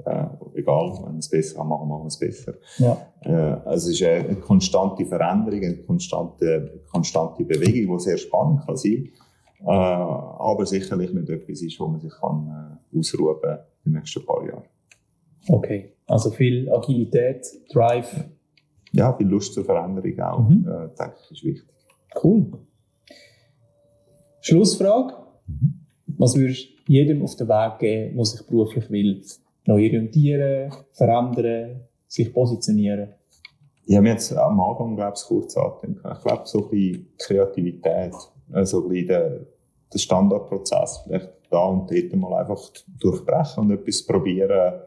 S3: Äh, egal, wenn wir es besser machen, machen wir es besser.
S2: Ja.
S3: Äh, also es ist eine konstante Veränderung, eine konstante, konstante Bewegung, die sehr spannend kann sein äh, aber sicherlich nicht etwas ist, wo man sich kann, äh, ausruhen kann in den nächsten paar Jahren.
S2: Okay, also viel Agilität, Drive.
S3: Ja, viel Lust zur Veränderung auch,
S2: Mhm.
S3: äh, denke ich, ist wichtig.
S2: Cool. Schlussfrage. Was würdest du jedem auf den Weg geben, der sich beruflich will? Neu orientieren, verändern, sich positionieren?
S3: Ich habe jetzt am Anfang, glaube ich, kurz angedenkt. Ich glaube, so ein bisschen Kreativität, also ein bisschen der Standardprozess, vielleicht da und dort mal einfach durchbrechen und etwas probieren,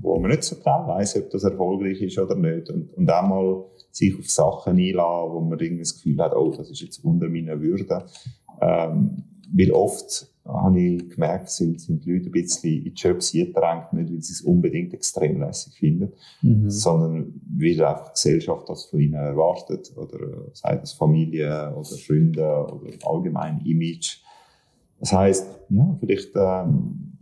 S3: wo man nicht so genau weiss, ob das erfolgreich ist oder nicht. Und, und auch mal sich auf Sachen einladen, wo man irgendwie das Gefühl hat, oh, das ist jetzt unter meiner Würde. Ähm, weil oft habe ich gemerkt, sind, sind die Leute ein bisschen in die Jobs eingedrängt, nicht weil sie es unbedingt extrem lässig finden,
S2: Mhm.
S3: sondern weil einfach die Gesellschaft das von ihnen erwartet oder äh, sei das Familie oder Freunde oder allgemein Image. Das heißt, ja, vielleicht ähm,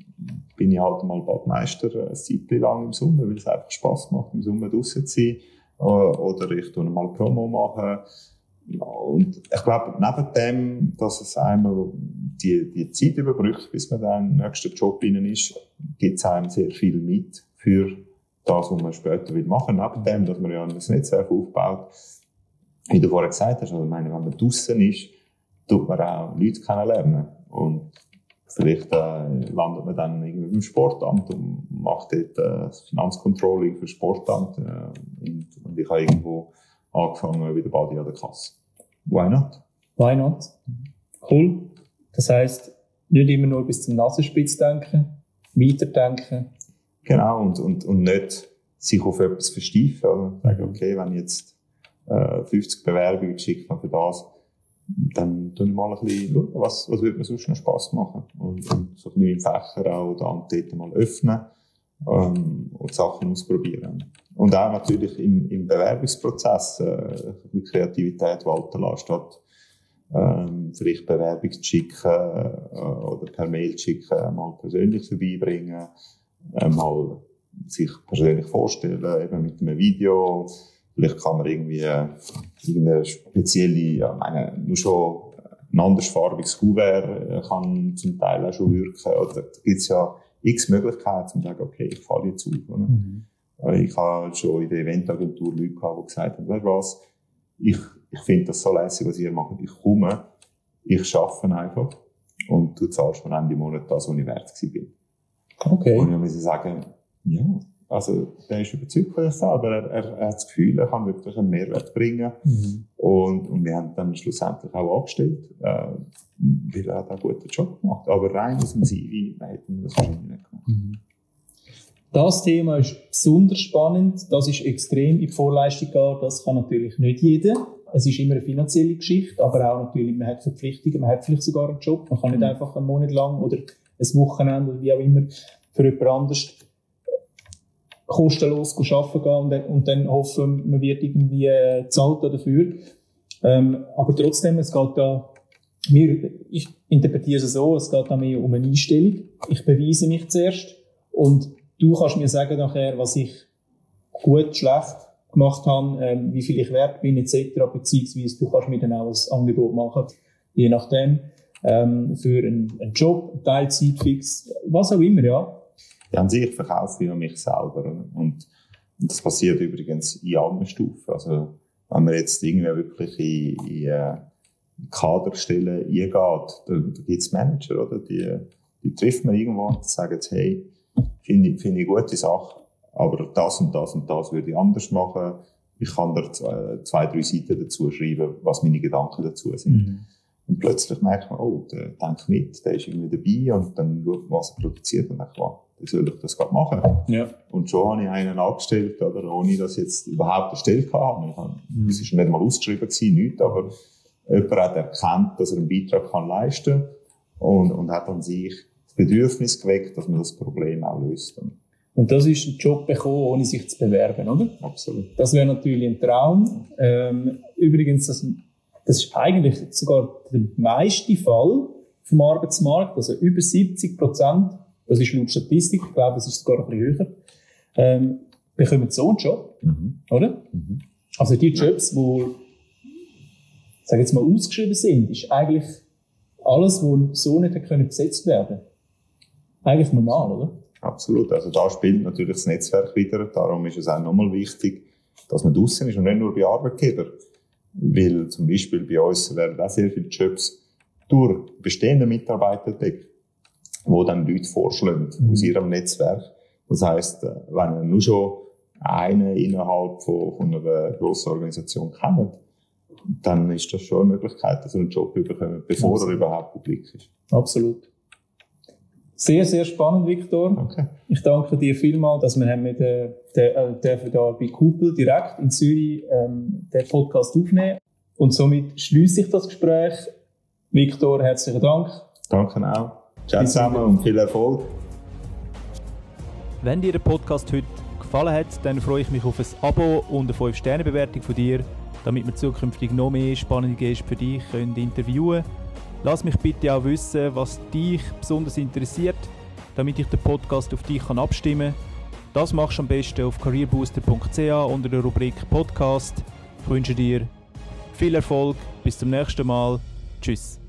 S3: bin ich halt mal Badmeister eine Zeit lang im Sommer, weil es einfach Spaß macht, im Sommer draußen zu sein. Äh, Oder ich tue mal Promo machen. Und ich glaube, neben dem, dass es einmal die, die Zeit überbrückt, bis man dann im nächsten Job innen ist, gibt es einem sehr viel mit für das, was man später will machen. Neben dem, dass man ja ein Netzwerk aufbaut. Wie du vorher gesagt hast, also meine, wenn man draußen ist, tut man auch Leute kennenlernen. Und vielleicht äh, landet man dann irgendwie im Sportamt und macht dort äh, das Finanzcontrolling für das Sportamt. Äh, und, und ich habe irgendwo angefangen wie der Body an der Kasse. Why not?
S2: Why not? Cool. Das heisst, nicht immer nur bis zum Nasenspitz denken, weiterdenken.
S3: Genau, und, und, und nicht sich auf etwas versteifen. Oder? Sagen, okay, wenn ich jetzt äh, 50 Bewerbungen geschickt habe für das, dann tue ich mal ein bisschen schauen, was, was würde mir sonst noch Spass machen. Und, und so ein bisschen im Fächer auch da und dort mal öffnen ähm, und Sachen ausprobieren. Und auch natürlich im, im Bewerbungsprozess äh, bisschen Kreativität walten lassen, statt ähm, vielleicht Bewerbung zu schicken äh, oder per Mail zu schicken, mal persönlich vorbeibringen, äh, mal sich persönlich vorstellen, eben mit einem Video. Vielleicht kann man irgendwie äh, irgendeine spezielle, ja, meine, nur schon ein andersfarbiges Kuvert äh, kann zum Teil auch schon wirken. Oder da gibt ja x Möglichkeiten, um zu sagen, okay, ich falle jetzt auf. Oder? Äh, Ich habe schon in der Eventagentur Leute gehabt, die gesagt haben, weißt du was, ich, ich finde das so lässig, was ihr macht. Ich komme, ich arbeite einfach und du zahlst mir Ende Monat das, was ich wert bin.
S2: Okay.
S3: Und ich muss sagen, ja, also der ist überzeugt von sich selber. Er, er, er hat das Gefühl, er kann wirklich einen Mehrwert bringen.
S2: Mhm.
S3: Und, und wir haben dann schlussendlich auch angestellt, äh, weil er hat einen guten Job gemacht. Aber rein aus dem CV hätten wir das wahrscheinlich nicht gemacht.
S2: Das Thema ist besonders spannend. Das ist extrem in die Vorleistung gegangen. Das kann natürlich nicht jeder. Es ist immer eine finanzielle Geschichte, aber auch natürlich, man hat Verpflichtungen, man hat vielleicht sogar einen Job. Man kann nicht einfach einen Monat lang oder ein Wochenende oder wie auch immer für jemand anders kostenlos arbeiten gehen und, und dann hoffen, man wird irgendwie äh, bezahlt dafür. Ähm, aber trotzdem, es geht da, mir, ich interpretiere es so, es geht da mehr um eine Einstellung. Ich beweise mich zuerst und du kannst mir sagen nachher, was ich gut, schlecht gemacht habe, ähm, wie viel ich wert bin, etc., beziehungsweise du kannst mir dann auch ein Angebot machen, je nachdem, ähm, für einen, einen Job, Teilzeit, fix, was auch immer, ja.
S3: Ja, an sich verkaufe ich ja mich selber. Und, und das passiert übrigens in allen Stufen. Also, wenn man jetzt irgendwie wirklich in, in äh, Kaderstellen eingeht, da, da gibt es Manager, oder? Die, die trifft man irgendwo und sagen, hey, finde ich, finde ich eine gute Sache, aber das und das und das würde ich anders machen. Ich kann da zwei, zwei drei Seiten dazu schreiben, was meine Gedanken dazu sind. Und plötzlich merkt man, oh, der denkt mit, der ist irgendwie dabei und dann schaut man, was er produziert und denkt, wow, wie soll ich das gerade machen?
S2: Ja.
S3: Und schon habe ich einen angestellt, oder, ohne dass ich jetzt überhaupt eine Stelle hatte. Habe, Es war nicht mal ausgeschrieben, gewesen, nichts, aber jemand hat erkannt, dass er einen Beitrag kann leisten kann und, und hat an sich das Bedürfnis geweckt, dass man das Problem auch löst. Und
S2: Und das ist ein Job bekommen, ohne sich zu bewerben, oder?
S3: absolut.
S2: Das wäre natürlich ein Traum. Ähm, übrigens, das, das ist eigentlich sogar der meiste Fall vom Arbeitsmarkt. Also über 70 Prozent das ist laut Statistik, ich glaube, es ist sogar ein bisschen höher, ähm, bekommen so einen Job,
S3: Mhm.
S2: oder?
S3: Mhm.
S2: Also die Jobs, die, sag jetzt mal, ausgeschrieben sind, ist eigentlich alles, was so nicht können besetzt werden Eigentlich normal, oder?
S3: Absolut. Also da spielt natürlich das Netzwerk wieder. Darum ist es auch nochmal wichtig, dass man draußen ist und nicht nur bei Arbeitgebern. Weil zum Beispiel bei uns werden auch sehr viele Jobs durch bestehende Mitarbeiter deckt, wo dann Leute vorschlagen
S2: Mhm.
S3: aus ihrem Netzwerk. Das heisst, äh, wenn ihr nur schon einen innerhalb von, von einer grossen Organisation kennt, dann ist das schon eine Möglichkeit, dass ihr einen Job bekommt, bevor
S2: Absolut.
S3: er überhaupt publik ist.
S2: Absolut. Sehr, sehr spannend, Viktor.
S3: Okay.
S2: Ich danke dir vielmals, dass wir mit, äh, der, äh, da bei Kupel direkt in Zürich ähm, den Podcast aufnehmen. Und somit schließe ich das Gespräch. Viktor, herzlichen Dank.
S3: Danke auch. Ciao zusammen und viel Erfolg.
S1: Wenn dir der Podcast heute gefallen hat, dann freue ich mich auf ein Abo und eine 5-Sterne-Bewertung von dir, damit wir zukünftig noch mehr spannende Gäste für dich können interviewen können. Lass mich bitte auch wissen, was dich besonders interessiert, damit ich den Podcast auf dich kann abstimmen kann. Das machst du am besten auf careerbooster.ch unter der Rubrik Podcast. Ich wünsche dir viel Erfolg, bis zum nächsten Mal. Tschüss.